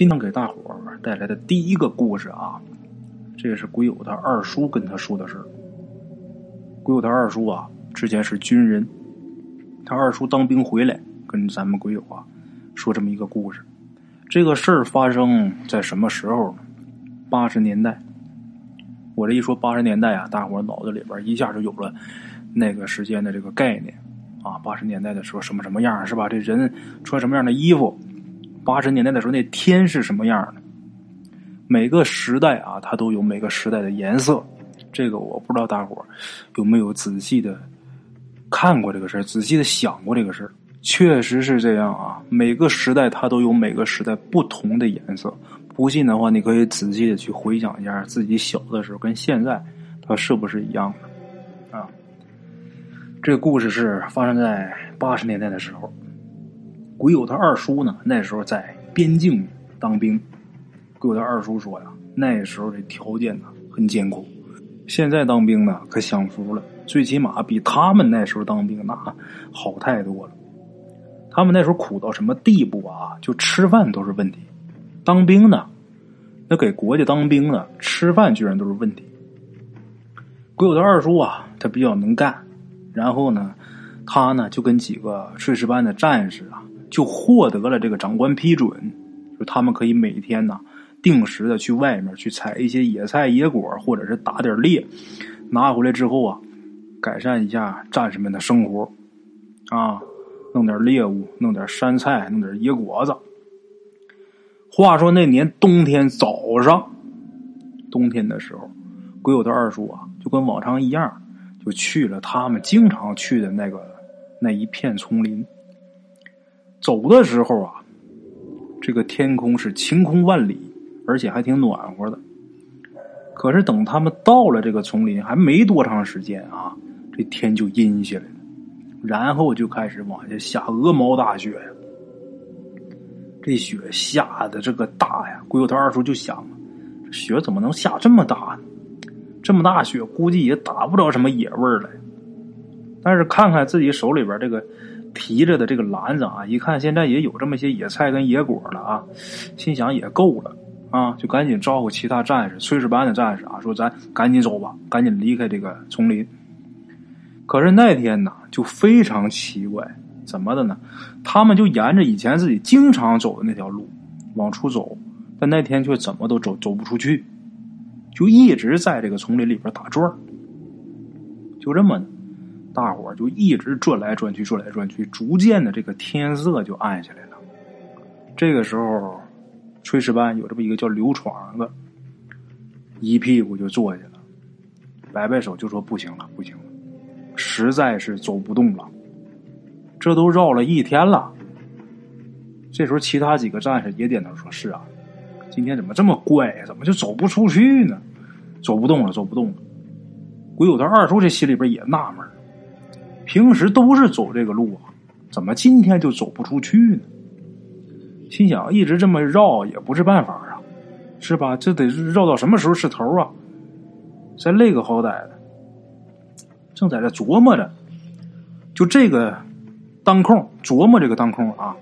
今天给大伙儿带来的第一个故事啊，这是鬼友他二叔跟他说的事儿。鬼友他二叔啊，之前是军人，他二叔当兵回来，跟咱们鬼友啊说这么一个故事。这个事儿发生在什么时候呢？八十年代。我这一说八十年代啊，大伙脑子里边一下就有了那个时间的这个概念啊。八十年代的时候什么什么样是吧？这人穿什么样的衣服？八十年代的时候那天是什么样的？每个时代啊，它都有每个时代的颜色。这个我不知道大伙有没有仔细的看过这个事，仔细的想过这个事。确实是这样啊，每个时代它都有每个时代不同的颜色。不信的话，你可以仔细的去回想一下自己小的时候跟现在，它是不是一样的啊？这个故事是发生在八十年代的时候，鬼友他二叔呢，那时候在边境当兵。鬼友他二叔说呀，那时候这条件呢很艰苦，现在当兵呢可享福了，最起码比他们那时候当兵那好太多了。他们那时候苦到什么地步啊？就吃饭都是问题。当兵呢，那给国家当兵呢，吃饭居然都是问题。鬼友他二叔啊，他比较能干，然后呢，他呢就跟几个炊事班的战士啊，就获得了这个长官批准，就他们可以每天呢定时的去外面去采一些野菜野果，或者是打点猎，拿回来之后啊，改善一下战士们的生活，啊。弄点猎物，弄点山菜，弄点野果子。话说那年冬天早上，冬天的时候，鬼友的二叔啊，就跟往常一样，就去了他们经常去的那个那一片丛林。走的时候啊，这个天空是晴空万里，而且还挺暖和的。可是等他们到了这个丛林，还没多长时间啊，这天就阴下来了。然后就开始往下下鹅毛大雪呀，这雪下的这个大呀，鬼友他二叔就想，这雪怎么能下这么大呢？这么大雪，估计也打不着什么野味了。但是看看自己手里边这个提着的这个篮子啊，一看现在也有这么些野菜跟野果了啊，心想也够了啊，就赶紧招呼其他战士、炊事班的战士啊，说咱赶紧走吧，赶紧离开这个丛林。可是那天呢，就非常奇怪，怎么的呢？他们就沿着以前自己经常走的那条路往出走，但那天却怎么都走走不出去，就一直在这个丛林里边打转就这么，大伙就一直转来转去，转来转去，逐渐的这个天色就暗下来了。这个时候，炊事班有这么一个叫刘闯的，一屁股就坐下了，摆摆手就说：“不行了，不行了。”实在是走不动了，这都绕了一天了。这时候，其他几个战士也点头说：“是啊，今天怎么这么怪呀？怎么就走不出去呢？走不动了，走不动了。”鬼友他二叔这心里边也纳闷平时都是走这个路啊，怎么今天就走不出去呢？心想，一直这么绕也不是办法啊，是吧？这得绕到什么时候是头啊？再累个好歹的。正在这琢磨着，就这个当空琢磨这个当空啊，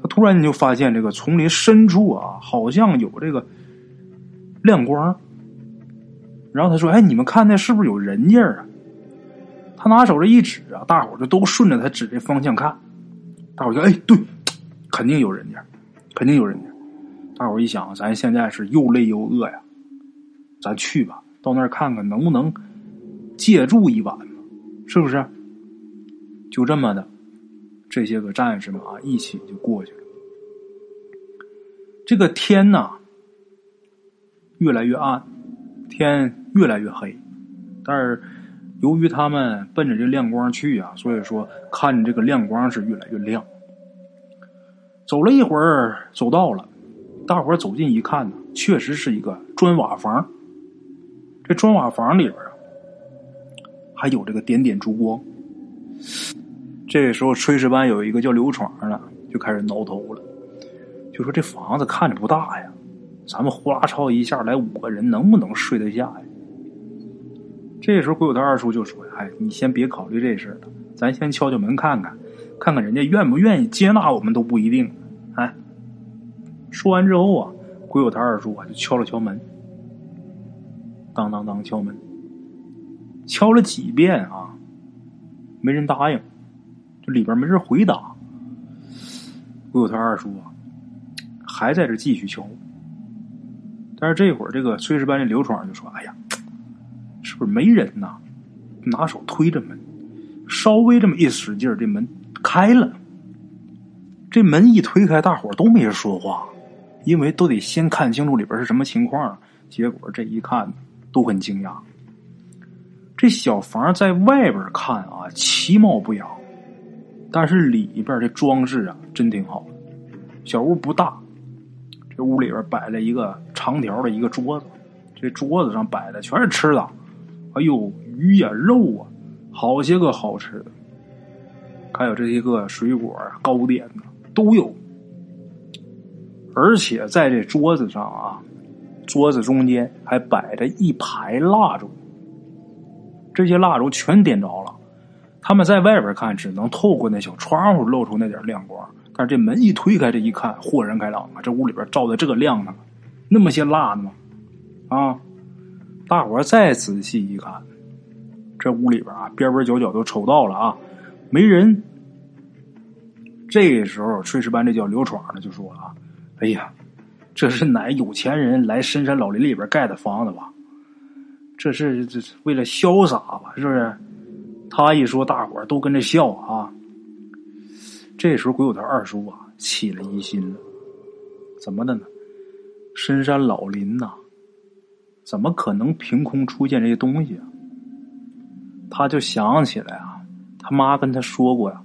他突然间就发现这个丛林深处啊，好像有这个亮光。然后他说：“哎，你们看那是不是有人影啊？”他拿手这一指啊，大伙就都顺着他指的方向看。大伙就哎，对，肯定有人家，肯定有人家。大伙一想，咱现在是又累又饿呀，咱去吧，到那儿看看能不能。借住一晚，是不是？就这么的，这些个战士们啊，一起就过去了。这个天呐，越来越暗，天越来越黑。但是由于他们奔着这亮光去啊，所以说看这个亮光是越来越亮。走了一会儿，走到了，大伙走近一看呢，确实是一个砖瓦房。这砖瓦房里边啊。还有这个点点烛光。这时候，炊事班有一个叫刘闯的，就开始挠头了，就说：“这房子看着不大呀，咱们呼啦超一下来五个人，能不能睡得下呀？”这时候，鬼友他二叔就说：“哎，你先别考虑这事了，咱先敲敲门看看，看看人家愿不愿意接纳我们都不一定。”哎，说完之后啊，鬼友他二叔啊就敲了敲门，当当当敲门，敲了几遍啊，没人答应，这里边没人回答。鬼友他二叔啊，还在这继续敲，但是这会儿这个炊事班的刘闯就说：“哎呀，不是没人呐？”拿手推着门，稍微这么一使劲这门开了。这门一推开，大伙都没人说话，因为都得先看清楚里边是什么情况。结果这一看，都很惊讶。这小房在外边看啊，其貌不扬，但是里边的装饰啊，真挺好。小屋不大，这屋里边摆了一个长条的一个桌子，这桌子上摆的全是吃的。哎呦，鱼呀、肉啊，好些个好吃的，还有这些个水果、糕点呢。都有，而且在这桌子上啊，桌子中间还摆着一排蜡烛，这些蜡烛全点着了。他们在外边看，只能透过那小窗户露出那点亮光。但是这门一推开，这一看，豁然开朗啊！这屋里边照的这个亮呢，那么些蜡呢，啊！大伙再仔细一看，这屋里边啊，边边角角都瞅到了啊，没人。这时候，炊事班这叫刘闯的就说了啊：“哎呀，这是哪有钱人来深山老林里边盖的房子吧？这是这是为了潇洒吧？是不是？”他一说，大伙都跟着笑啊。这时候，鬼友他二叔啊起了疑心了，怎么的呢？深山老林呐，怎么可能凭空出现这些东西啊？他就想起来啊，他妈跟他说过呀。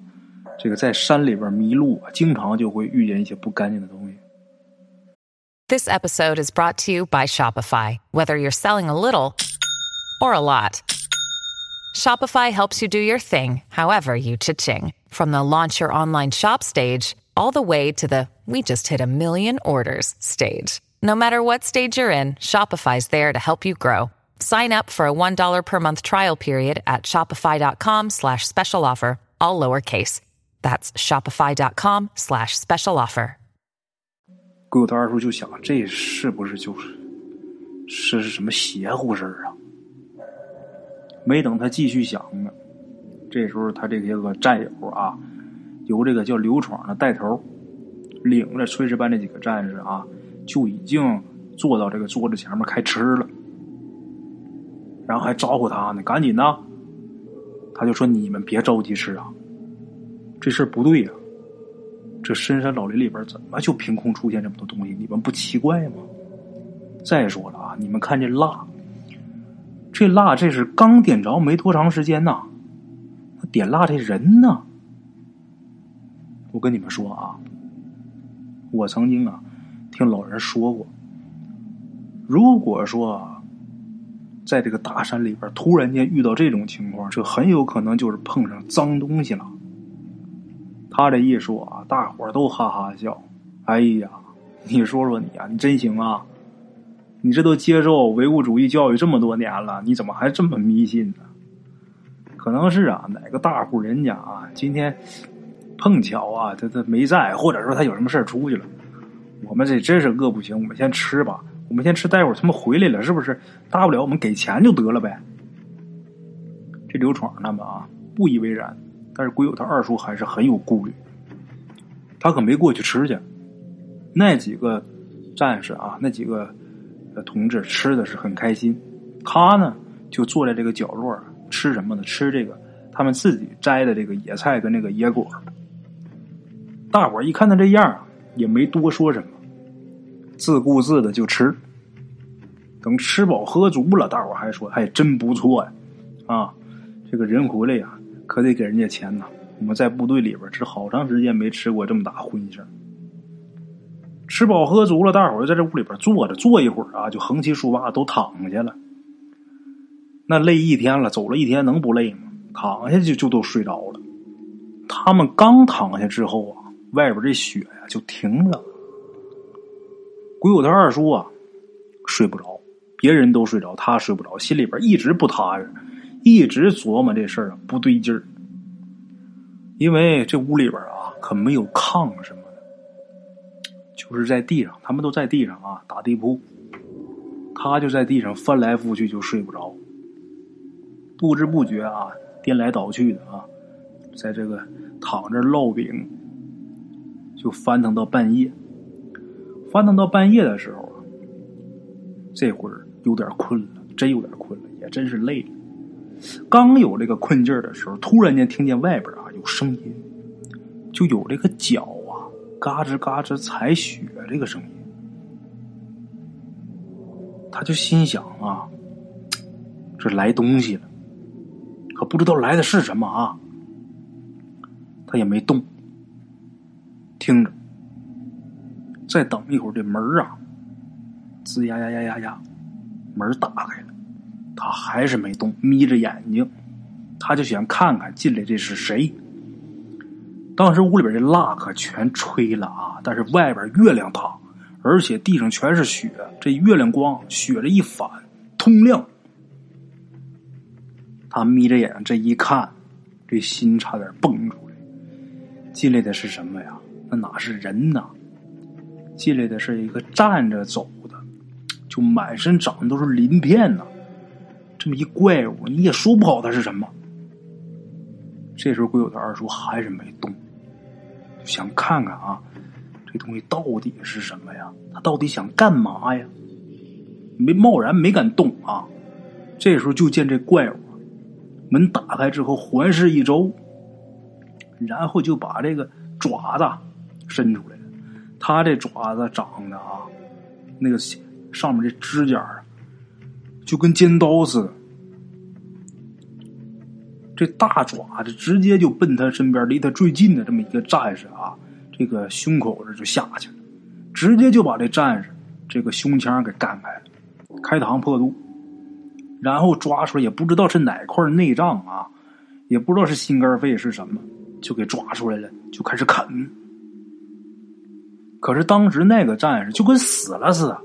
这个在山里边迷路，经常就会遇见一些不干净的东西。This episode is brought to you by Shopify. Whether you're selling a little or a lot, Shopify helps you do your thing, however you cha-ching. From the launch your online shop stage, all the way to the we just hit a million orders stage. No matter what stage you're in, Shopify's there to help you grow. Sign up for a $1 per month trial period at shopify.com slash special offer, all lowercase. That's shopify.com slash special offer。鬼友他二叔就想，这是不是就是是是什么邪乎事儿啊？没等他继续想呢，这时候他这些个战友啊，由这个叫刘闯的带头，领着炊事班这几个战士啊， 就已经坐到这个桌子前面开吃了，然后还招呼他呢，赶紧的。他就说：“你们别着急吃啊。”这事儿不对呀！这深山老林里边怎么就凭空出现这么多东西？你们不奇怪吗？再说了啊，你们看这蜡，这蜡这是刚点着没多长时间呐，点蜡这人呢？我跟你们说啊，我曾经啊听老人说过，如果说在这个大山里边突然间遇到这种情况，这很有可能就是碰上脏东西了。他这一说啊，大伙都哈哈笑。哎呀，你说说你啊，你真行啊！你这都接受唯物主义教育这么多年了，你怎么还这么迷信呢？可能是啊，哪个大户人家啊，今天碰巧啊，他他没在，或者说他有什么事出去了。我们这真是饿不行，我们先吃吧。我们先吃，待会儿他们回来了，是不是？大不了我们给钱就得了呗。这刘闯他们啊，不以为然。但是鬼友他二叔还是很有顾虑，他可没过去吃去。那几个战士啊，那几个同志吃的是很开心，他呢就坐在这个角落吃什么呢？吃这个他们自己摘的这个野菜跟那个野果。大伙一看他这样，也没多说什么，自顾自的就吃。等吃饱喝足了，大伙还说还真不错呀，啊，这个人回来呀。可得给人家钱呐！我们在部队里边吃好长时间没吃过这么大荤腥。吃饱喝足了，大伙儿在这屋里边坐着，坐一会儿啊，就横七竖八都躺下了。那累一天了，走了一天，能不累吗？躺下就就都睡着了。他们刚躺下之后啊，外边这雪呀就停了。鬼友他二叔啊睡不着，别人都睡着，他睡不着，心里边一直不踏实。一直琢磨这事儿啊，不对劲儿。因为这屋里边啊，可没有炕什么的，就是在地上，他们都在地上啊打地铺，他就在地上翻来覆去就睡不着，不知不觉啊颠来倒去的啊，在这个躺着烙饼，就翻腾到半夜，翻腾到半夜的时候啊，这会儿有点困了，真有点困了，也真是累了。刚有这个困劲儿的时候，突然间听见外边啊有声音，就有这个脚啊嘎吱嘎吱踩雪这个声音。他就心想啊，这来东西了，可不知道来的是什么啊。他也没动，听着，再等一会儿，这门啊，吱呀呀呀呀呀，门打开了。他还是没动，眯着眼睛，他就想看看进来这是谁。当时屋里边这蜡可全吹了啊，但是外边月亮大，而且地上全是雪，这月亮光雪这一反，通亮。他眯着眼睛这一看，这心差点蹦出来。进来的是什么呀？那哪是人呐？进来的是一个站着走的，就满身长的都是鳞片呐。这么一怪物，你也说不好它是什么。这时候，鬼友的二叔还是没动，想看看啊，这东西到底是什么呀？他到底想干嘛呀？没贸然没敢动啊。这时候，就见这怪物门打开之后，环视一周，然后就把这个爪子伸出来了。他这爪子长得啊，那个上面这指甲。就跟尖刀似的，这大爪子直接就奔他身边离他最近的这么一个战士啊，这个胸口这就下去了，直接就把这战士这个胸腔给干开了，开膛破肚，然后抓出来也不知道是哪块内脏啊，也不知道是心肝肺是什么，就给抓出来了，就开始啃。可是当时那个战士就跟死了似的。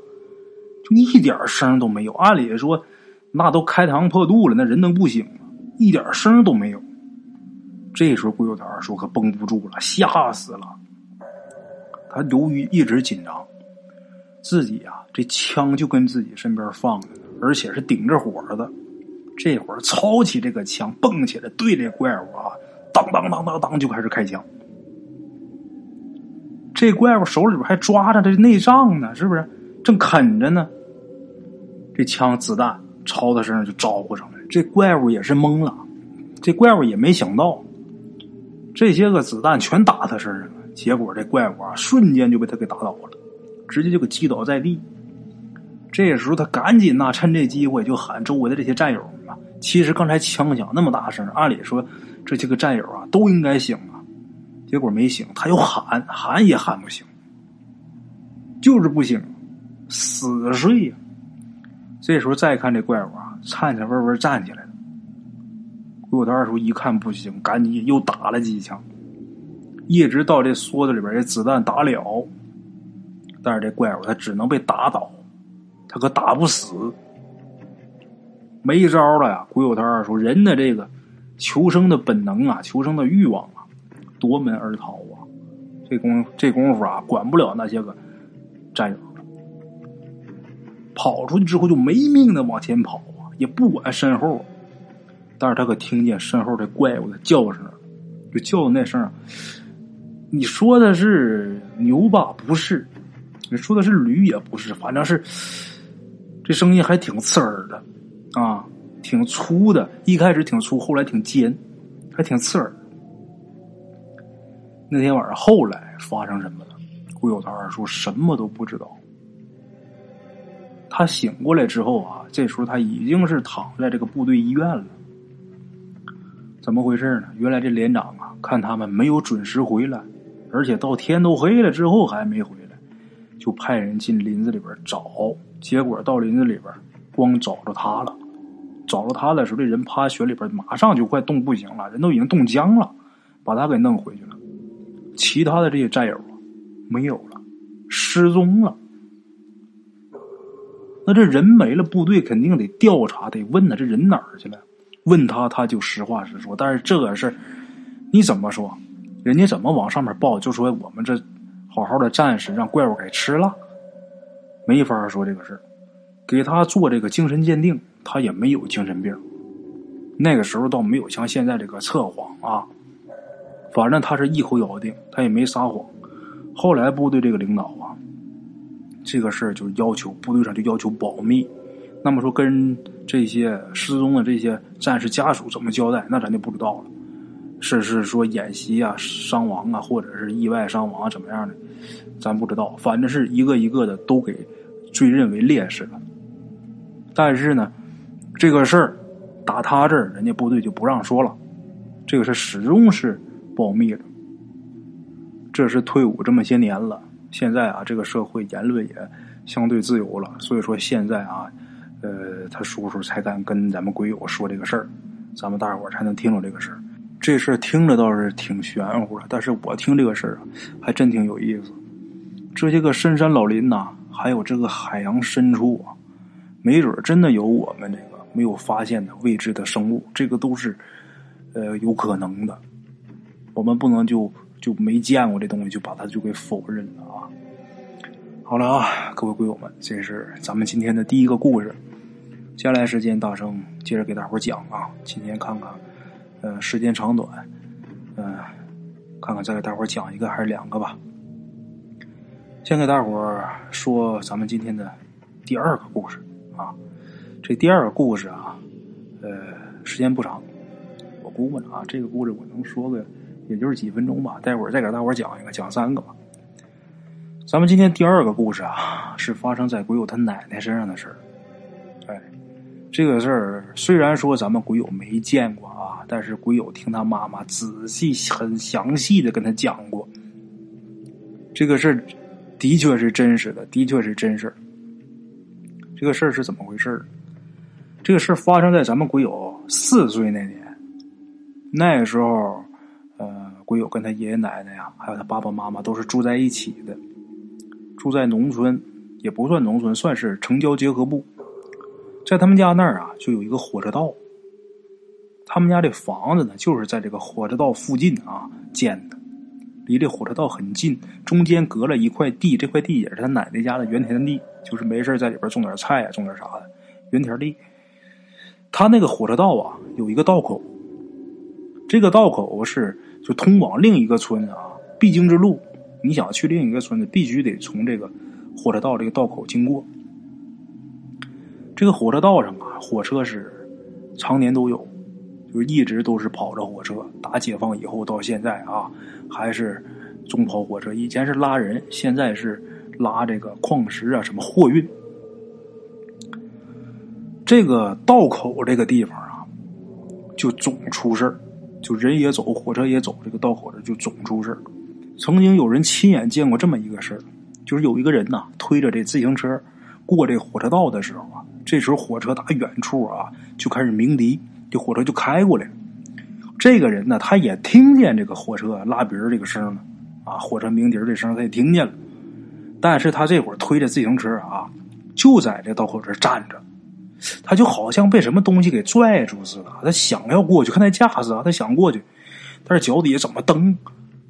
就一点声都没有，按理说，那都开膛破肚了，那人能不醒吗？一点声都没有。这时候，桂友他二叔可绷不住了，吓死了。他由于一直紧张，自己啊，这枪就跟自己身边放着呢，而且是顶着火的。这会儿操起这个枪，蹦起来对这怪物啊，当当当当当就开始开枪。这怪物手里边还抓着这内脏呢，是不是？正啃着呢。这枪子弹朝他身上就招呼上来，这怪物也是懵了，这怪物也没想到，这些个子弹全打他身上了，结果这怪物啊瞬间就被他给打倒了，直接就给击倒在地。这时候他赶紧呐趁这机会就喊周围的这些战友啊，其实刚才枪响那么大声，按理说这些个战友啊都应该醒，结果没醒，他又喊喊也喊不醒，就是不醒，死睡呀。这时候再看这怪物啊，颤颤巍巍站起来了。鬼谷二叔一看不行，赶紧又打了几枪，一直到这梭子里边这子弹打了，但是这怪物他只能被打倒，他可打不死，没招了呀！鬼谷他二叔人的这个求生的本能啊，求生的欲望，夺门而逃啊！这功这功夫啊，管不了那些个战友。跑出去之后就没命的往前跑啊，也不管身后。但是他可听见身后这怪物的叫声，就叫的那声你说的是牛吧？不是，你说的是驴也不是，反正是这声音还挺刺耳的啊，挺粗的。一开始挺粗，后来挺尖，还挺刺耳。那天晚上后来发生什么了？顾有堂二叔什么都不知道。他醒过来之后啊，这时候他已经是躺在这个部队医院了。怎么回事呢？原来这连长啊，看他们没有准时回来，而且到天都黑了之后还没回来，就派人进林子里边找。结果到林子里边，光找着他了。找着他的时候，这人趴雪里边，马上就快冻不行了，人都已经冻僵了，把他给弄回去了。其他的这些战友啊，没有了，失踪了。那这人没了，部队肯定得调查，得问他这人哪儿去了。问他，他就实话实说。但是这个事儿，你怎么说？人家怎么往上面报？就说我们这好好的战士让怪物给吃了，没法说这个事。给他做这个精神鉴定，他也没有精神病。那个时候倒没有像现在这个测谎啊，反正他是一口咬定，他也没撒谎。后来部队这个领导啊，这个事儿就要求部队上就要求保密。那么说跟这些失踪的这些战士家属怎么交代，那咱就不知道了。是是说演习啊伤亡啊，或者是意外伤亡啊怎么样的，咱不知道。反正是一个一个的都给追认为烈士了。但是呢，这个事儿打他这儿，人家部队就不让说了。这个是始终是保密的。这是退伍这么些年了，现在啊，这个社会言论也相对自由了，所以说现在啊，呃，他叔叔才敢跟咱们鬼友说这个事儿，咱们大伙儿才能听着这个事儿。这事儿听着倒是挺玄乎的，但是我听这个事儿啊，还真挺有意思。这些个深山老林呐，还有这个海洋深处啊。没准真的有我们这个没有发现的未知的生物，这个都是呃有可能的。我们不能就就没见过这东西就把它就给否认了啊！好了啊，各位鬼友们，这是咱们今天的第一个故事。接下来时间，大圣接着给大伙讲啊。今天看看呃时间长短，嗯，看看再给大伙讲一个还是两个吧。先给大伙说咱们今天的第二个故事。啊，这第二个故事啊，呃，时间不长，我估摸着啊，这个故事我能说个，也就是几分钟吧。待会儿再给大伙儿讲一个，讲三个吧。咱们今天第二个故事啊，是发生在鬼友他奶奶身上的事儿。哎，这个事儿虽然说咱们鬼友没见过啊，但是鬼友听他妈妈仔细、很详细的跟他讲过，这个事儿的确是真实的，的确是真事儿。这个事儿是怎么回事儿这个事儿发生在咱们鬼友四岁那年。那时候，鬼友跟他爷爷奶奶呀，还有他爸爸妈妈都是住在一起的，住在农村，也不算农村，算是城郊结合部。在他们家那儿啊，就有一个火车道。他们家这房子呢，就是在这个火车道附近啊建的，离这火车道很近，中间隔了一块地，这块地也是他奶奶家的原田地。就是没事在里边种点菜啊，种点啥的，原田地。他那个火车道啊，有一个道口，这个道口是就通往另一个村啊必经之路。你想去另一个村子，必须得从这个火车道这个道口经过。这个火车道上啊，火车是常年都有，就一直都是跑着火车。打解放以后到现在啊，还是中跑火车。以前是拉人，现在是。拉这个矿石啊，什么货运？这个道口这个地方啊，就总出事儿，就人也走，火车也走，这个道口这就总出事。曾经有人亲眼见过这么一个事儿，就是有一个人呐，推着这自行车过这火车道的时候啊，这时候火车打远处啊就开始鸣笛，这火车就开过来了。这个人呢，他也听见这个火车拉鼻儿这个声了，啊，火车鸣笛这声他也听见了。但是他这会儿推着自行车啊，就在这道口这站着，他就好像被什么东西给拽住似的。他想要过去，看那架势啊，他想过去，但是脚底下怎么蹬，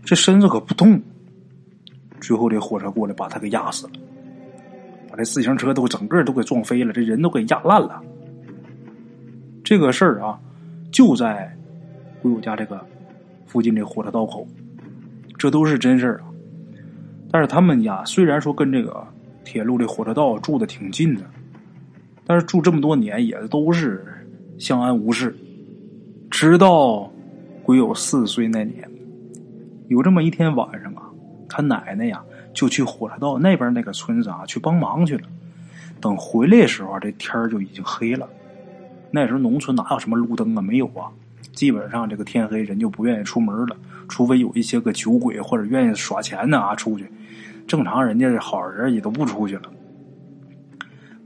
这身子可不动。最后这火车过来把他给压死了，把这自行车都整个都给撞飞了，这人都给压烂了。这个事儿啊，就在鬼友家这个附近这火车道口，这都是真事儿啊。但是他们家虽然说跟这个铁路的火车道住的挺近的，但是住这么多年也都是相安无事。直到鬼友四岁那年，有这么一天晚上啊，他奶奶呀就去火车道那边那个村子啊去帮忙去了。等回来的时候，这天就已经黑了。那时候农村哪有什么路灯啊？没有啊，基本上这个天黑人就不愿意出门了，除非有一些个酒鬼或者愿意耍钱的啊出去。正常人家的好人也都不出去了。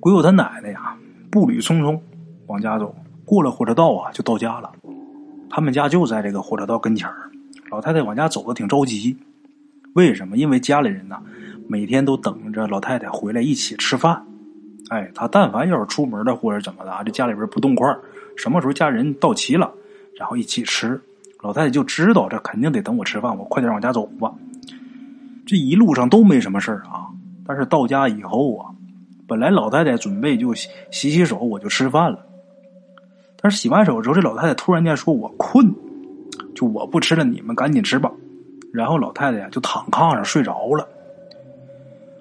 鬼友他奶奶呀，步履匆匆往家走，过了火车道啊，就到家了。他们家就在这个火车道跟前儿。老太太往家走的挺着急，为什么？因为家里人呐，每天都等着老太太回来一起吃饭。哎，他但凡要是出门的或者怎么的啊，这家里边不动筷什么时候家人到齐了，然后一起吃，老太太就知道这肯定得等我吃饭，我快点往家走吧。这一路上都没什么事儿啊。但是到家以后啊，本来老太太准备就洗洗手，我就吃饭了。但是洗完手之后，这老太太突然间说我困，就我不吃了，你们赶紧吃吧。然后老太太呀就躺炕上睡着了。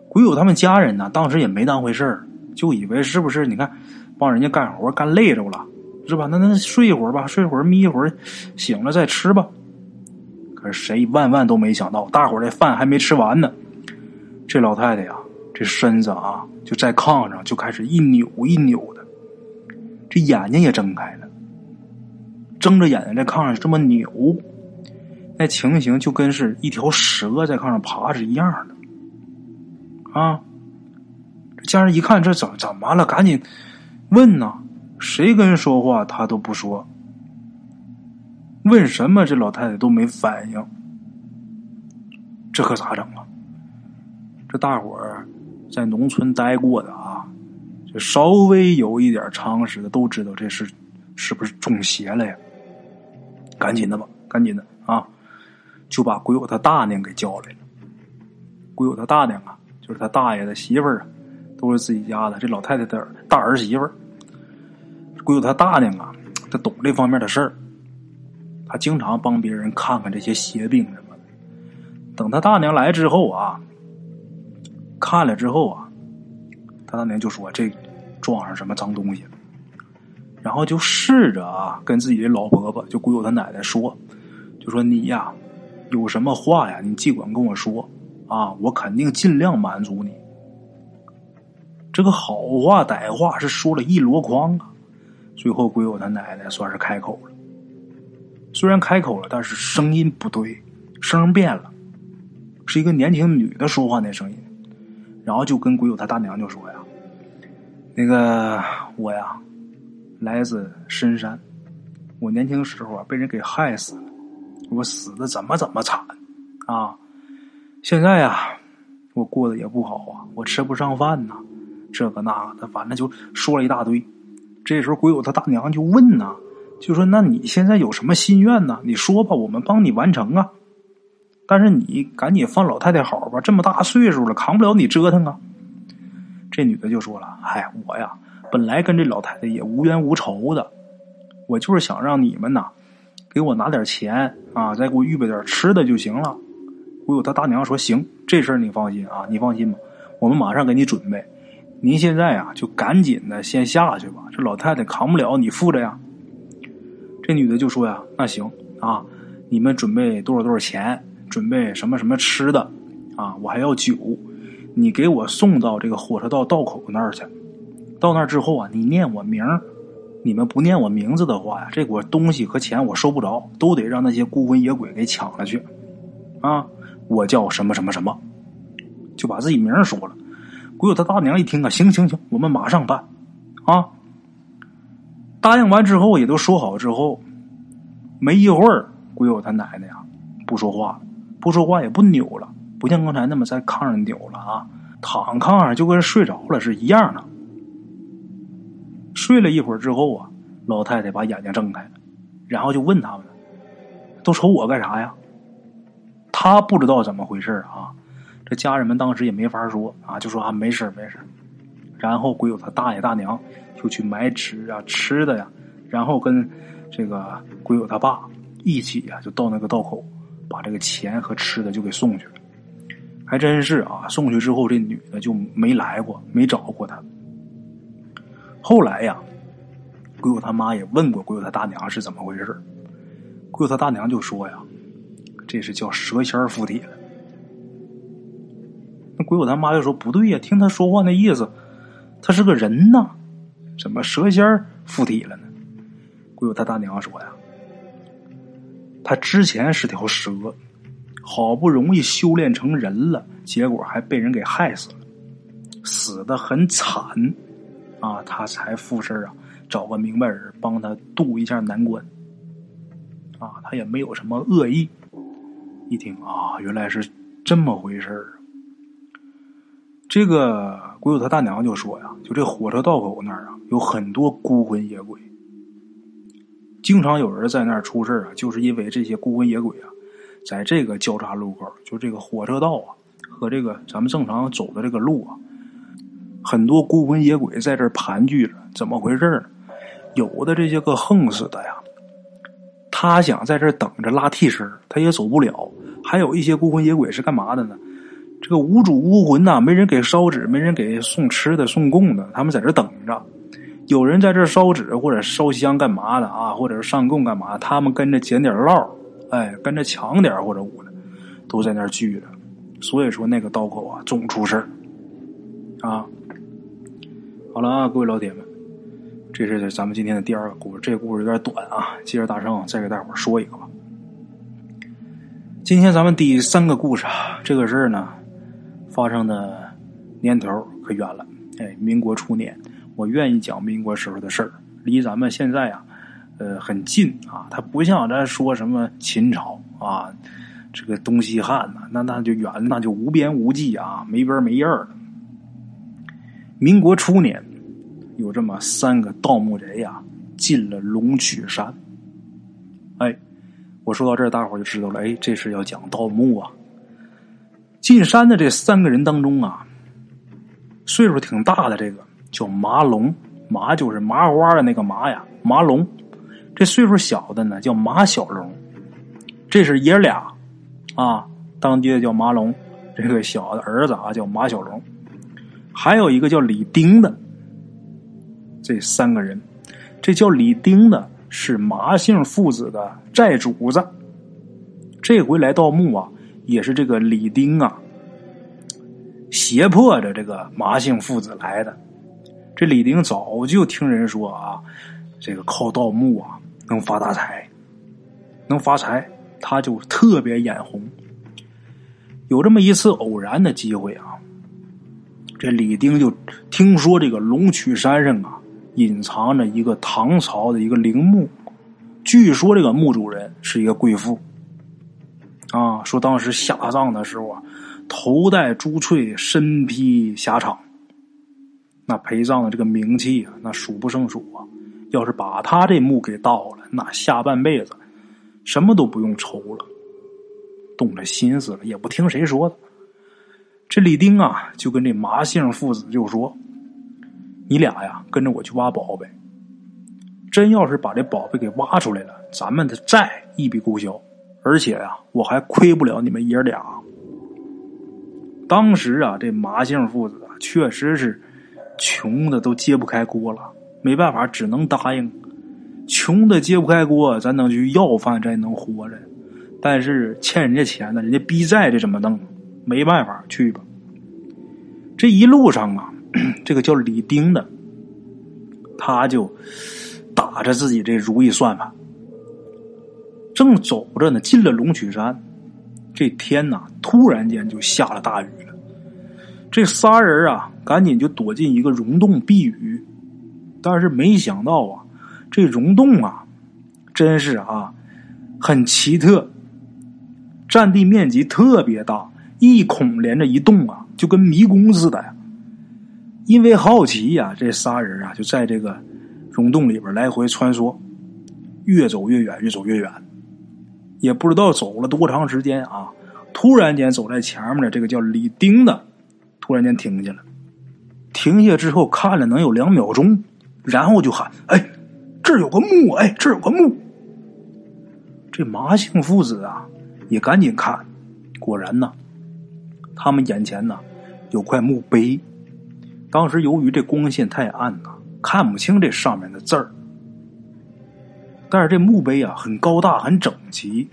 鬼友他们家人呢，当时也没当回事儿，就以为是不是你看帮人家干活干累着了，是吧？那那睡一会儿吧，睡一会儿眯一会儿，醒了再吃吧。可是谁万万都没想到，大伙儿这饭还没吃完呢，这老太太呀，这身子啊就在炕上就开始一扭一扭的。这眼睛也睁开了，睁着眼睛在炕上这么扭，那情形就跟是一条蛇在炕上爬是一样的。啊！这家人一看这怎怎么了，赶紧问呐，谁跟人说话他都不说，问什么这老太太都没反应，这可咋整啊？这大伙儿在农村待过的啊。就稍微有一点常识的都知道这是是不是中邪了呀？赶紧的吧，赶紧的啊！就把鬼友他大娘给叫来了。鬼友他大娘啊，就是他大爷的媳妇儿啊，都是自己家的。这老太太的大儿媳妇儿，鬼友他大娘啊，他懂这方面的事儿，他经常帮别人看看这些邪病什么的。等他大娘来之后啊，看了之后啊。他当年就说：“这撞上什么脏东西了？”然后就试着啊，跟自己的老婆婆，就鬼友他奶奶说：“就说你呀，有什么话呀，你尽管跟我说啊，我肯定尽量满足你。”这个好话歹话是说了一箩筐啊，最后鬼友他奶奶算是开口了。虽然开口了，但是声音不对，声变了，是一个年轻女的说话那声音。然后就跟鬼友他大娘就说呀。那个我呀，来自深山。我年轻时候啊，被人给害死了。我死的怎么怎么惨啊！现在呀，我过得也不好啊，我吃不上饭呐，这个那个的，反正就说了一大堆。这时候鬼友他大娘就问呐，就说：“那你现在有什么心愿呢？你说吧，我们帮你完成啊。但是你赶紧放老太太好吧，这么大岁数了，扛不了你折腾啊。”这女的就说了：“嗨，我呀，本来跟这老太太也无冤无仇的，我就是想让你们呐，给我拿点钱啊，再给我预备点吃的就行了。”我有他大娘说：“行，这事儿你放心啊，你放心吧，我们马上给你准备。您现在啊，就赶紧的先下去吧，这老太太扛不了，你负着呀。”这女的就说：“呀，那行啊，你们准备多少多少钱？准备什么什么吃的啊？我还要酒。”你给我送到这个火车道道口那儿去，到那儿之后啊，你念我名儿你们不念我名字的话呀，这我东西和钱我收不着，都得让那些孤魂野鬼给抢了去。啊，我叫什么什么什么，就把自己名说了。鬼友他大娘一听啊，行行行，我们马上办。啊，答应完之后也都说好之后，没一会儿，鬼友他奶奶呀不说话，不说话也不扭了。不像刚才那么在炕上扭了啊，躺炕上就跟睡着了是一样的。睡了一会儿之后啊，老太太把眼睛睁开了，然后就问他们：“都瞅我干啥呀？”他不知道怎么回事啊，这家人们当时也没法说啊，就说啊没事没事然后鬼友他大爷大娘就去买纸啊吃的呀，然后跟这个鬼友他爸一起呀就到那个道口，把这个钱和吃的就给送去了。还真是啊！送去之后，这女的就没来过，没找过他。后来呀，鬼友他妈也问过鬼友他大娘是怎么回事鬼友他大娘就说呀：“这是叫蛇仙附体了。”那鬼友他妈就说：“不对呀，听他说话那意思，他是个人呐，怎么蛇仙附体了呢？”鬼友他大娘说呀：“他之前是条蛇。”好不容易修炼成人了，结果还被人给害死了，死的很惨，啊，他才附身啊，找个明白人帮他渡一下难关，啊，他也没有什么恶意。一听啊，原来是这么回事儿。这个鬼友他大娘就说呀，就这火车道口那儿啊，有很多孤魂野鬼，经常有人在那儿出事啊，就是因为这些孤魂野鬼啊。在这个交叉路口，就这个火车道啊，和这个咱们正常走的这个路啊，很多孤魂野鬼在这儿盘踞着。怎么回事呢？有的这些个横死的呀，他想在这儿等着拉替身，他也走不了。还有一些孤魂野鬼是干嘛的呢？这个无主无魂呐，没人给烧纸，没人给送吃的、送供的，他们在这等着。有人在这烧纸或者烧香干嘛的啊？或者是上供干嘛？他们跟着捡点烙，哎，跟着抢点或者捂的，都在那儿聚着。所以说那个道口啊，总出事啊。好了啊，各位老铁们，这是咱们今天的第二个故事。这个故事有点短啊，接着大圣再给大伙说一个吧。今天咱们第三个故事啊，这个事儿呢。发生的年头可远了，哎，民国初年，我愿意讲民国时候的事儿，离咱们现在啊，呃，很近啊。他不像咱说什么秦朝啊，这个东西汉呐，那那就远，那就无边无际啊，没边没样儿。民国初年，有这么三个盗墓贼呀，进了龙曲山。哎，我说到这儿，大伙就知道了，哎，这是要讲盗墓啊。进山的这三个人当中啊，岁数挺大的，这个叫麻龙，麻就是麻花的那个麻呀，麻龙。这岁数小的呢叫马小龙，这是爷俩啊，当爹的叫麻龙，这个小的儿子啊叫马小龙，还有一个叫李丁的。这三个人，这叫李丁的是麻姓父子的债主子，这回来盗墓啊。也是这个李丁啊，胁迫着这个麻姓父子来的。这李丁早就听人说啊，这个靠盗墓啊能发大财，能发财，他就特别眼红。有这么一次偶然的机会啊，这李丁就听说这个龙曲山上啊隐藏着一个唐朝的一个陵墓，据说这个墓主人是一个贵妇。啊，说当时下葬的时候啊，头戴珠翠，身披霞裳，那陪葬的这个名气啊，那数不胜数啊。要是把他这墓给盗了，那下半辈子什么都不用愁了。动了心思了，也不听谁说的。这李丁啊，就跟这麻姓父子就说：“你俩呀，跟着我去挖宝贝。真要是把这宝贝给挖出来了，咱们的债一笔勾销。”而且呀，我还亏不了你们爷俩。当时啊，这麻姓父子啊，确实是穷的都揭不开锅了，没办法，只能答应。穷的揭不开锅，咱能去要饭，咱能活着。但是欠人家钱呢，人家逼债，这怎么弄？没办法，去吧。这一路上啊，这个叫李丁的，他就打着自己这如意算盘。正走着呢，进了龙曲山，这天呐，突然间就下了大雨了。这仨人啊，赶紧就躲进一个溶洞避雨。但是没想到啊，这溶洞啊，真是啊，很奇特，占地面积特别大，一孔连着一洞啊，就跟迷宫似的呀。因为好奇呀，这仨人啊，就在这个溶洞里边来回穿梭，越走越远，越走越远。也不知道走了多长时间啊！突然间走在前面的这个叫李丁的，突然间停下了。停下之后看了能有两秒钟，然后就喊：“哎，这儿有个墓！哎，这儿有个墓！”这麻姓父子啊，也赶紧看，果然呢，他们眼前呢有块墓碑。当时由于这光线太暗呐，看不清这上面的字儿。但是这墓碑啊，很高大，很整齐。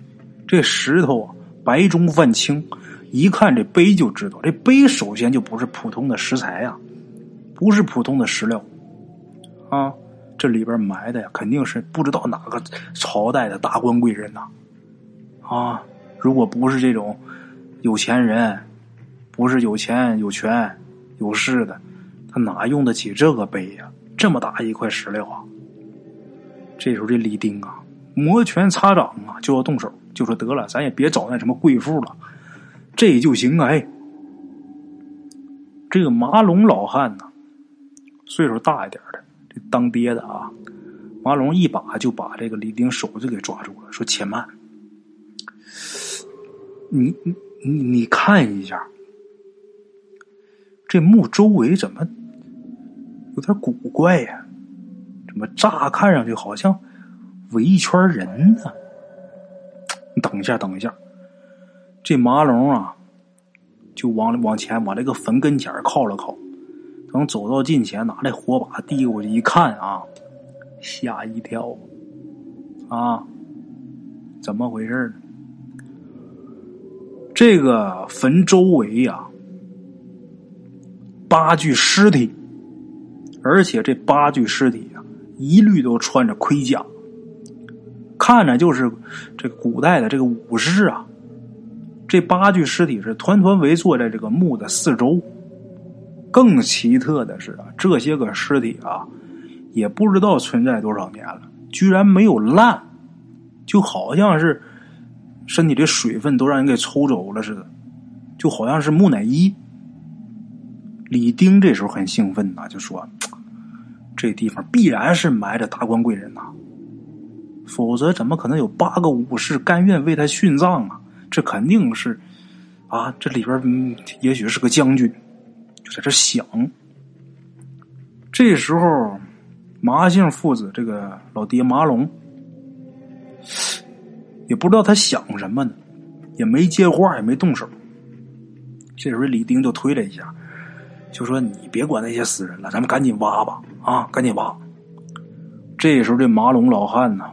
这石头啊，白中泛青，一看这碑就知道，这碑首先就不是普通的石材呀，不是普通的石料啊，这里边埋的呀，肯定是不知道哪个朝代的大官贵人呐啊！如果不是这种有钱人，不是有钱有权有势的，他哪用得起这个碑呀？这么大一块石料啊！这时候，这李丁啊，摩拳擦掌啊，就要动手，就说得了，咱也别找那什么贵妇了，这就行啊！哎，这个麻龙老汉呢，岁数大一点的，这当爹的啊，麻龙一把就把这个李丁手就给抓住了，说：“且慢，你你你你看一下，这墓周围怎么有点古怪呀？怎么乍看上去好像围一圈人呢？你等一下，等一下，这麻龙啊，就往往前往这个坟跟前靠了靠。等走到近前，拿那火把递过去一看啊，吓一跳啊！怎么回事呢？这个坟周围呀，八具尸体，而且这八具尸体啊，一律都穿着盔甲，看着就是这个古代的这个武士啊。这八具尸体是团团围坐在这个墓的四周。更奇特的是啊，这些个尸体啊，也不知道存在多少年了，居然没有烂，就好像是身体的水分都让人给抽走了似的，就好像是木乃伊。李丁这时候很兴奋呐，就说：“这地方必然是埋着达官贵人呐，否则怎么可能有八个武士甘愿为他殉葬啊？这肯定是啊，这里边，也许是个将军。”就在这想，这时候麻姓父子这个老爹麻龙也不知道他想什么呢，也没接话，也没动手。这时候李丁就推了一下，就说：“你别管那些死人了，咱们赶紧挖吧，啊，赶紧挖。”这时候这麻龙老汉呢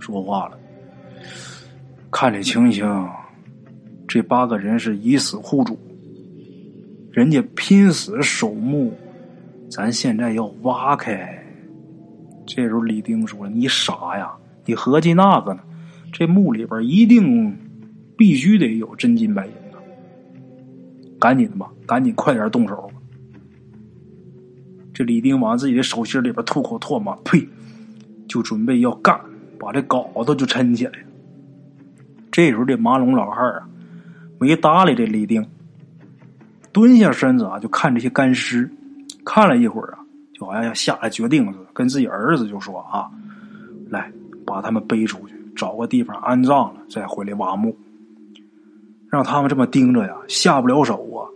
说话了：“看这情形，这八个人是以死护主。”人家拼死守墓，咱现在要挖开。这时候李丁说：“你傻呀，你合计那个呢？这墓里边一定必须得有真金白银的。赶紧的吧，赶紧快点动手吧。”这李丁往自己的手心里边吐口唾沫，呸，就准备要干，把这镐子就抻起来。这时候这马龙老汉啊，没搭理这李丁。蹲下身子啊，就看这些干尸，看了一会儿啊，就好像要下了决定似的，跟自己儿子就说：“啊，来把他们背出去，找个地方安葬了，再回来挖墓。”让他们这么盯着呀，下不了手啊。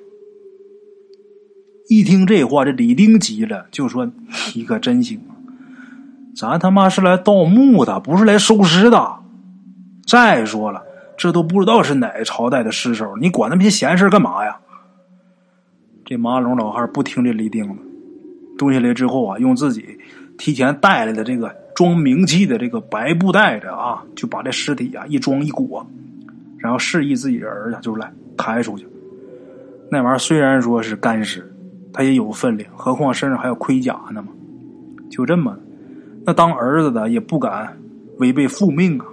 一听这话，这李丁急了，就说：“你可真行啊！咱他妈是来盗墓的，不是来收尸的。再说了，这都不知道是哪个朝代的尸首，你管那么些闲事干嘛呀？”这马龙老汉不听这李丁的，蹲下来之后啊，用自己提前带来的这个装冥器的这个白布袋子啊，就把这尸体啊一装一裹，然后示意自己的儿子就来抬出去。那玩意儿虽然说是干尸，他也有分量，何况身上还有盔甲呢嘛。就这么，那当儿子的也不敢违背父命啊，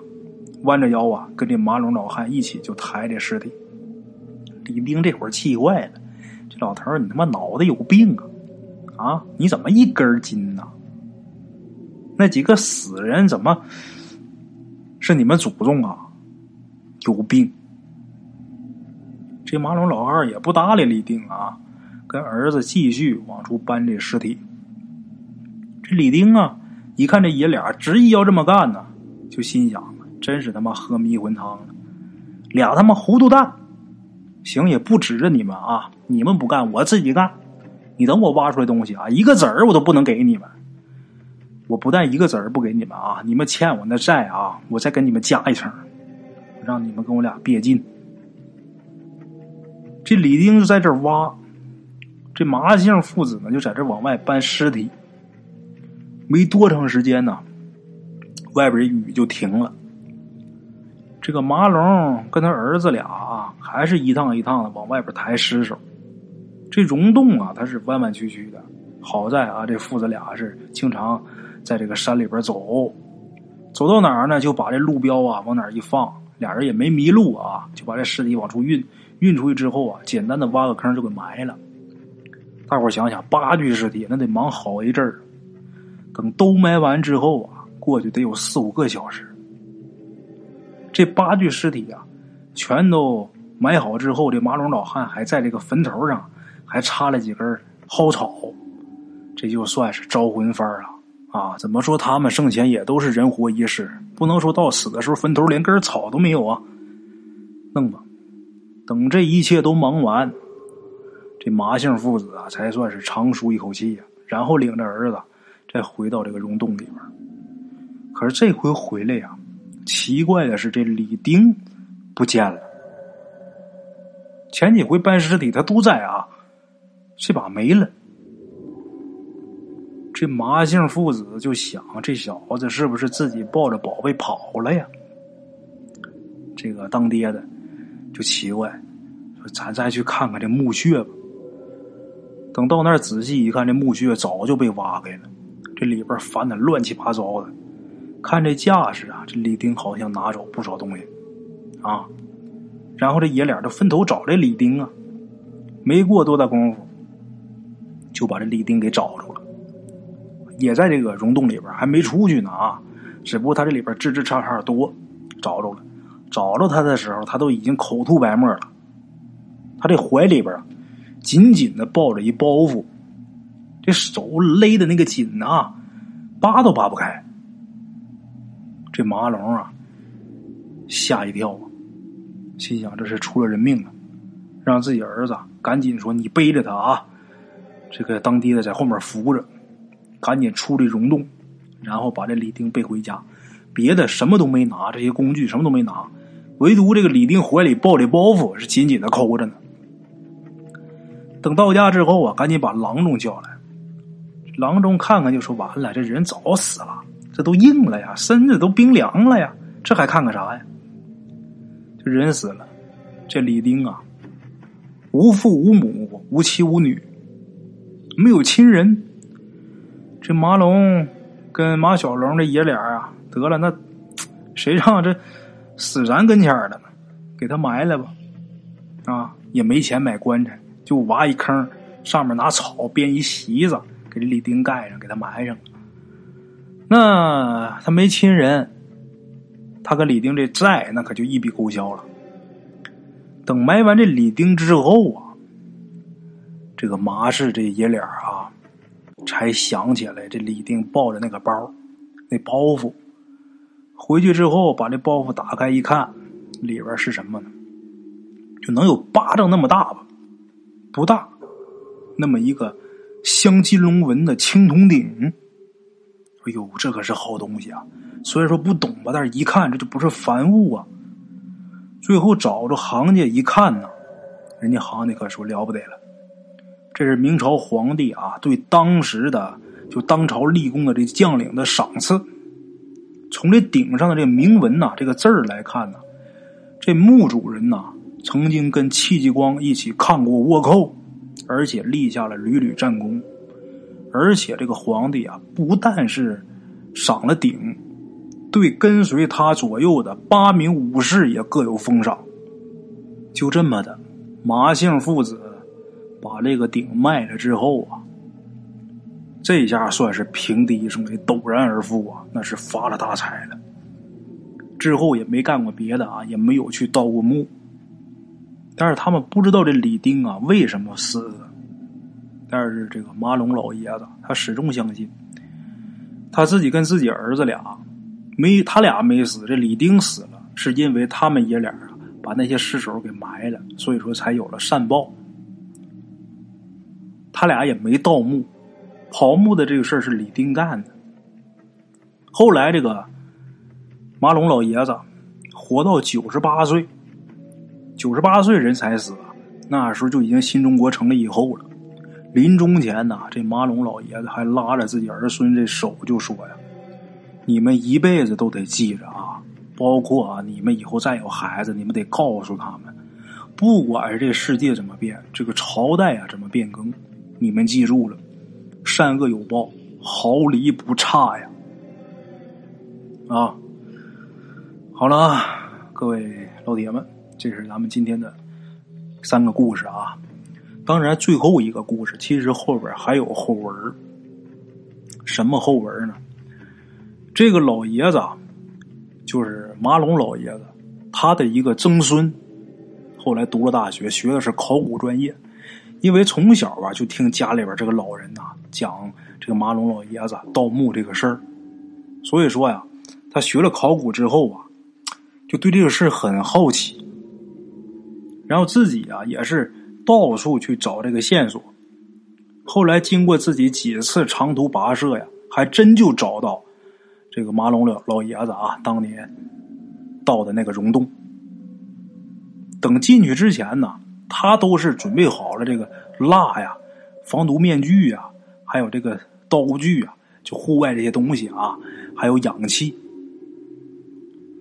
弯着腰啊，跟这马龙老汉一起就抬这尸体。李丁这会儿气坏了。这老头，你他妈脑子有病啊！啊，你怎么一根筋呢？那几个死人怎么是你们祖宗啊？有病！这马龙老二也不搭理李丁啊，跟儿子继续往出搬这尸体。这李丁啊，一看这爷俩执意要这么干呢，就心想：真是他妈喝迷魂汤了，俩他妈糊涂蛋！行，也不指着你们啊！你们不干，我自己干。你等我挖出来东西啊，一个子儿我都不能给你们。我不但一个子儿不给你们啊，你们欠我那债啊，我再跟你们加一层，让你们跟我俩别劲。这李丁就在这挖，这麻姓父子呢就在这往外搬尸体。没多长时间呢，外边雨就停了。这个麻龙跟他儿子俩啊，还是一趟一趟的往外边抬尸首。这溶洞啊，它是弯弯曲曲的。好在啊，这父子俩是经常在这个山里边走，走到哪儿呢，就把这路标啊往哪儿一放，俩人也没迷路啊，就把这尸体往出运。运出去之后啊，简单的挖个坑就给埋了。大伙想想，八具尸体那得忙好一阵儿。等都埋完之后啊，过去得有四五个小时。这八具尸体啊，全都埋好之后，这马龙老汉还在这个坟头上还插了几根蒿草，这就算是招魂幡了啊！怎么说他们生前也都是人活一世，不能说到死的时候坟头连根草都没有啊？弄吧，等这一切都忙完，这麻姓父子啊才算是长舒一口气呀。然后领着儿子再回到这个溶洞里边。可是这回回来呀，奇怪的是这李丁不见了。前几回搬尸体他都在啊，这把没了。这麻姓父子就想，这小子是不是自己抱着宝贝跑了呀？这个当爹的就奇怪，说咱再去看看这墓穴吧。等到那儿仔细一看，这墓穴早就被挖开了，这里边翻的乱七八糟的。看这架势啊，这李丁好像拿走不少东西啊。然后这爷俩就分头找这李丁啊，没过多大功夫，就把这李丁给找着了。也在这个溶洞里边，还没出去呢啊！只不过他这里边枝枝杈杈多，找着了。找着他的时候，他都已经口吐白沫了。他这怀里边，紧紧的抱着一包袱，这手勒的那个紧啊，扒都扒不开。这马龙啊，吓一跳啊，心想这是出了人命了，让自己儿子赶紧说：“你背着他啊！”这个当爹的在后面扶着。赶紧出这溶洞，然后把这李丁背回家，别的什么都没拿，这些工具什么都没拿，唯独这个李丁怀里抱的包袱是紧紧的扣着呢。等到家之后啊，赶紧把郎中叫来。郎中看看就说：“完了，这人早死了，这都硬了呀，身子都冰凉了呀，这还看看啥呀？这人死了，这李丁啊，无父无母，无妻无女，没有亲人。”这马龙跟马小龙这爷俩啊，得了，那谁让这死咱跟前的呢？给他埋了吧，啊，也没钱买棺材，就挖一坑，上面拿草编一席子，给这李丁盖上，给他埋上了。那他没亲人，他跟李丁这债那可就一笔勾销了。等埋完这李丁之后啊，这个麻氏这爷俩啊。才想起来，这李丁抱着那个包，那包袱。回去之后，把这包袱打开一看，里边是什么呢？就能有巴掌那么大吧，不大。那么一个镶金龙纹的青铜鼎。哎呦，这可是好东西啊！虽然说不懂吧，但是一看这就不是凡物啊。最后找着行家一看呢，人家行家可说了不得了。这是明朝皇帝啊，对当时的就当朝立功的这将领的赏赐。从这顶上的这铭文呐，这个字儿来看呢，这墓主人呐曾经跟戚继光一起抗过倭寇，而且立下了屡屡战功。而且这个皇帝啊，不但是赏了鼎，对跟随他左右的八名武士也各有封赏。就这么的，麻姓父子。把这个鼎卖了之后啊，这下算是平地一声雷，陡然而富啊，那是发了大财了。之后也没干过别的啊，也没有去盗过墓。但是他们不知道这李丁啊为什么死的。但是这个马龙老爷子他始终相信，他自己跟自己儿子俩没他俩没死，这李丁死了，是因为他们爷俩啊把那些尸首给埋了，所以说才有了善报。他俩也没盗墓，刨墓的这个事儿是李丁干的。后来这个马龙老爷子活到九十八岁，九十八岁人才死，那时候就已经新中国成立以后了。临终前呐，这马龙老爷子还拉着自己儿孙这手就说呀：“你们一辈子都得记着啊，包括啊，你们以后再有孩子，你们得告诉他们，不管是这世界怎么变，这个朝代啊怎么变更。”你们记住了，善恶有报，毫厘不差呀！啊，好了啊，各位老铁们，这是咱们今天的三个故事啊。当然，最后一个故事其实后边还有后文什么后文呢？这个老爷子就是马龙老爷子，他的一个曾孙，后来读了大学，学的是考古专业。因为从小啊就听家里边这个老人呐讲这个马龙老爷子盗墓这个事儿，所以说呀，他学了考古之后啊，就对这个事很好奇，然后自己啊也是到处去找这个线索。后来经过自己几次长途跋涉呀，还真就找到这个马龙老老爷子啊，当年到的那个溶洞。等进去之前呢，他都是准备好了这个蜡呀、防毒面具呀，还有这个刀具啊，就户外这些东西啊，还有氧气。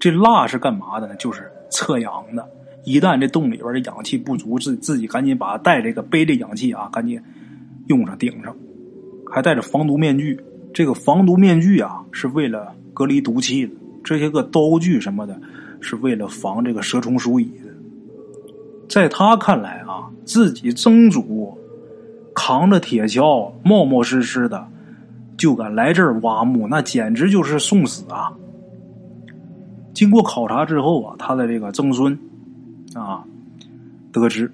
这蜡是干嘛的呢？就是测氧的。一旦这洞里边的氧气不足，自自己赶紧把带这个背这氧气啊，赶紧用上顶上，还带着防毒面具。这个防毒面具啊，是为了隔离毒气的；这些个刀具什么的，是为了防这个蛇虫鼠蚁的。在他看来啊，自己曾祖扛着铁锹，冒冒失失的就敢来这儿挖墓，那简直就是送死啊！经过考察之后啊，他的这个曾孙。啊，得知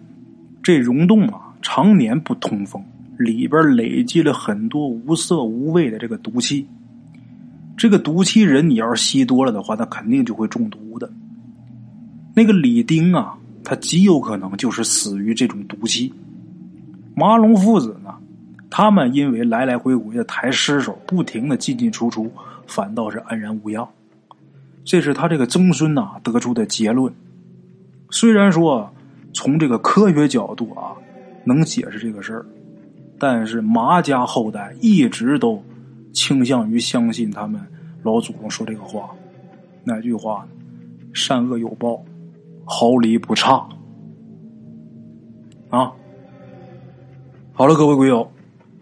这溶洞啊常年不通风，里边累积了很多无色无味的这个毒气。这个毒气人，你要是吸多了的话，那肯定就会中毒的。那个李丁啊，他极有可能就是死于这种毒气。马龙父子呢，他们因为来来回回的抬尸首，不停的进进出出，反倒是安然无恙。这是他这个曾孙呐得出的结论。虽然说从这个科学角度啊能解释这个事儿，但是麻家后代一直都倾向于相信他们老祖宗说这个话，哪句话呢？善恶有报，毫厘不差。啊，好了，各位鬼友，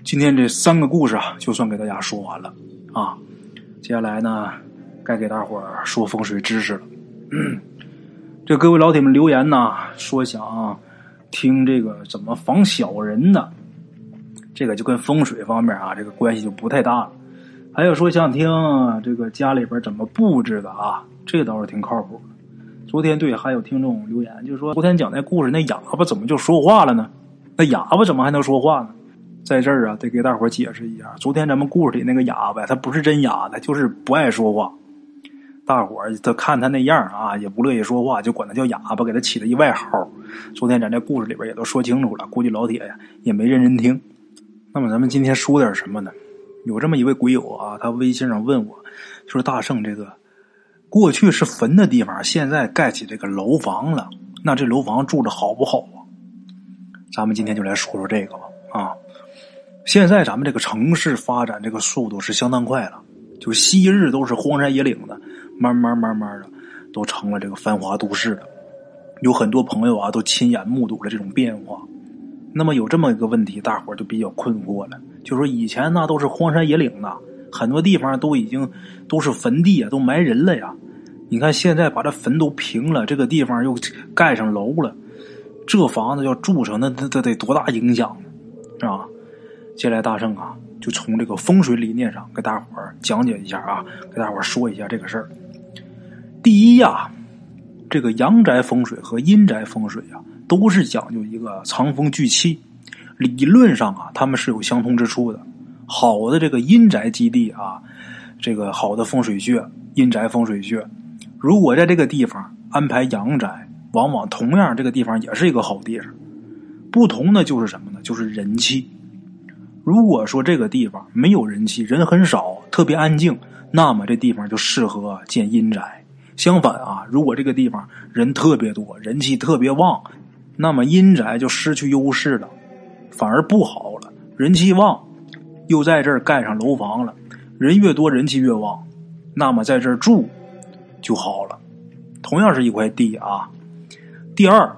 今天这三个故事啊，就算给大家说完了啊。接下来呢，该给大伙儿说风水知识了。嗯这各位老铁们留言呐，说想听这个怎么防小人的，这个就跟风水方面啊，这个关系就不太大了。还有说想听这个家里边怎么布置的啊，这倒是挺靠谱。昨天对，还有听众留言，就说昨天讲那故事，那哑巴怎么就说话了呢？那哑巴怎么还能说话呢？在这儿啊，得给大伙解释一下，昨天咱们故事里那个哑巴，他不是真哑巴，就是不爱说话。大伙儿他看他那样啊，也不乐意说话，就管他叫哑巴，给他起了一外号。昨天咱这故事里边也都说清楚了，估计老铁呀也没认真听。那么咱们今天说点什么呢？有这么一位鬼友啊，他微信上问我，说大圣这个过去是坟的地方，现在盖起这个楼房了，那这楼房住着好不好啊？咱们今天就来说说这个吧。啊，现在咱们这个城市发展这个速度是相当快了，就昔日都是荒山野岭的。慢慢慢慢的，都成了这个繁华都市了。有很多朋友啊，都亲眼目睹了这种变化。那么有这么一个问题，大伙儿就比较困惑了，就说以前那都是荒山野岭的，很多地方都已经都是坟地啊，都埋人了呀。你看现在把这坟都平了，这个地方又盖上楼了，这房子要住上，那那得多大影响呢？是吧？接下来大圣啊，就从这个风水理念上给大伙儿讲解一下啊，给大伙儿说一下这个事儿。第一呀，这个阳宅风水和阴宅风水啊，都是讲究一个藏风聚气。理论上啊，他们是有相通之处的。好的这个阴宅基地啊，这个好的风水穴，阴宅风水穴，如果在这个地方安排阳宅，往往同样这个地方也是一个好地方。不同的就是什么呢？就是人气。如果说这个地方没有人气，人很少，特别安静，那么这地方就适合建阴宅。相反啊，如果这个地方人特别多，人气特别旺，那么阴宅就失去优势了，反而不好了。人气旺，又在这儿盖上楼房了，人越多人气越旺，那么在这儿住就好了。同样是一块地啊。第二，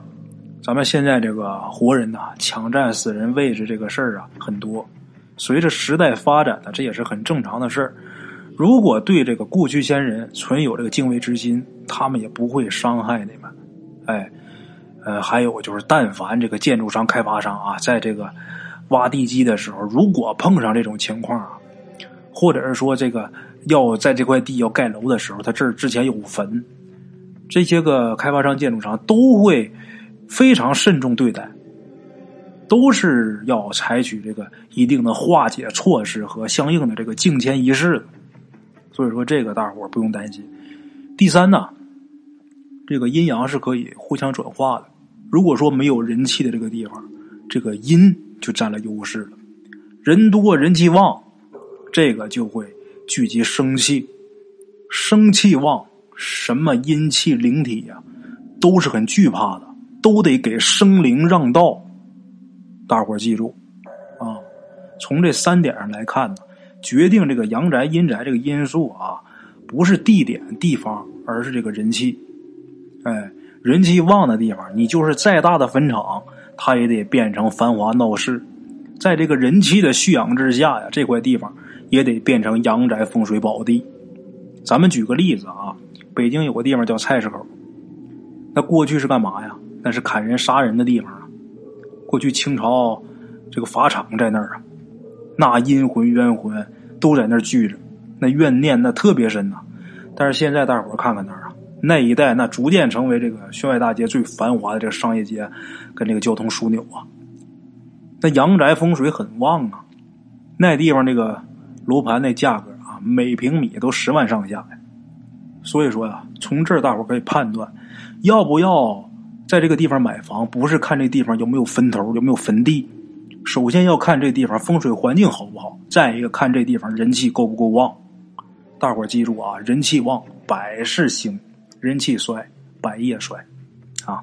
咱们现在这个活人呐，抢占死人位置这个事儿啊很多，随着时代发展呢，这也是很正常的事儿。如果对这个故去先人存有这个敬畏之心，他们也不会伤害你们。哎，呃，还有就是，但凡这个建筑商、开发商啊，在这个挖地基的时候，如果碰上这种情况啊，或者是说这个要在这块地要盖楼的时候，他这儿之前有坟，这些个开发商、建筑商都会非常慎重对待，都是要采取这个一定的化解措施和相应的这个敬迁仪式的。所以说，这个大伙不用担心。第三呢，这个阴阳是可以互相转化的。如果说没有人气的这个地方，这个阴就占了优势了。人多人气旺，这个就会聚集生气，生气旺，什么阴气灵体呀，都是很惧怕的，都得给生灵让道。大伙记住啊，从这三点上来看呢，决定这个阳宅阴宅这个因素啊，不是地点地方，而是这个人气。哎，人气旺的地方，你就是再大的坟场，它也得变成繁华闹市。在这个人气的蓄养之下呀，这块地方也得变成阳宅风水宝地。咱们举个例子啊，北京有个地方叫菜市口，那过去是干嘛呀？那是砍人杀人的地方啊。过去清朝这个法场在那儿啊，那阴魂冤魂都在那儿聚着，那怨念那特别深呐。但是现在大伙儿看看那儿啊，那一带那逐渐成为这个宣外大街最繁华的这个商业街，跟这个交通枢纽啊。那阳宅风水很旺啊，那地方那个楼盘那价格啊，每平米都十万上下。所以说呀，从这儿大伙可以判断，要不要在这个地方买房，不是看这地方有没有坟头，有没有坟地，首先要看这地方风水环境好不好，再一个看这地方人气够不够旺。大伙记住啊，人气旺百事兴，人气衰百业衰。啊，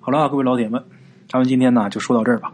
好了，各位老铁们，咱们今天呢就说到这儿吧。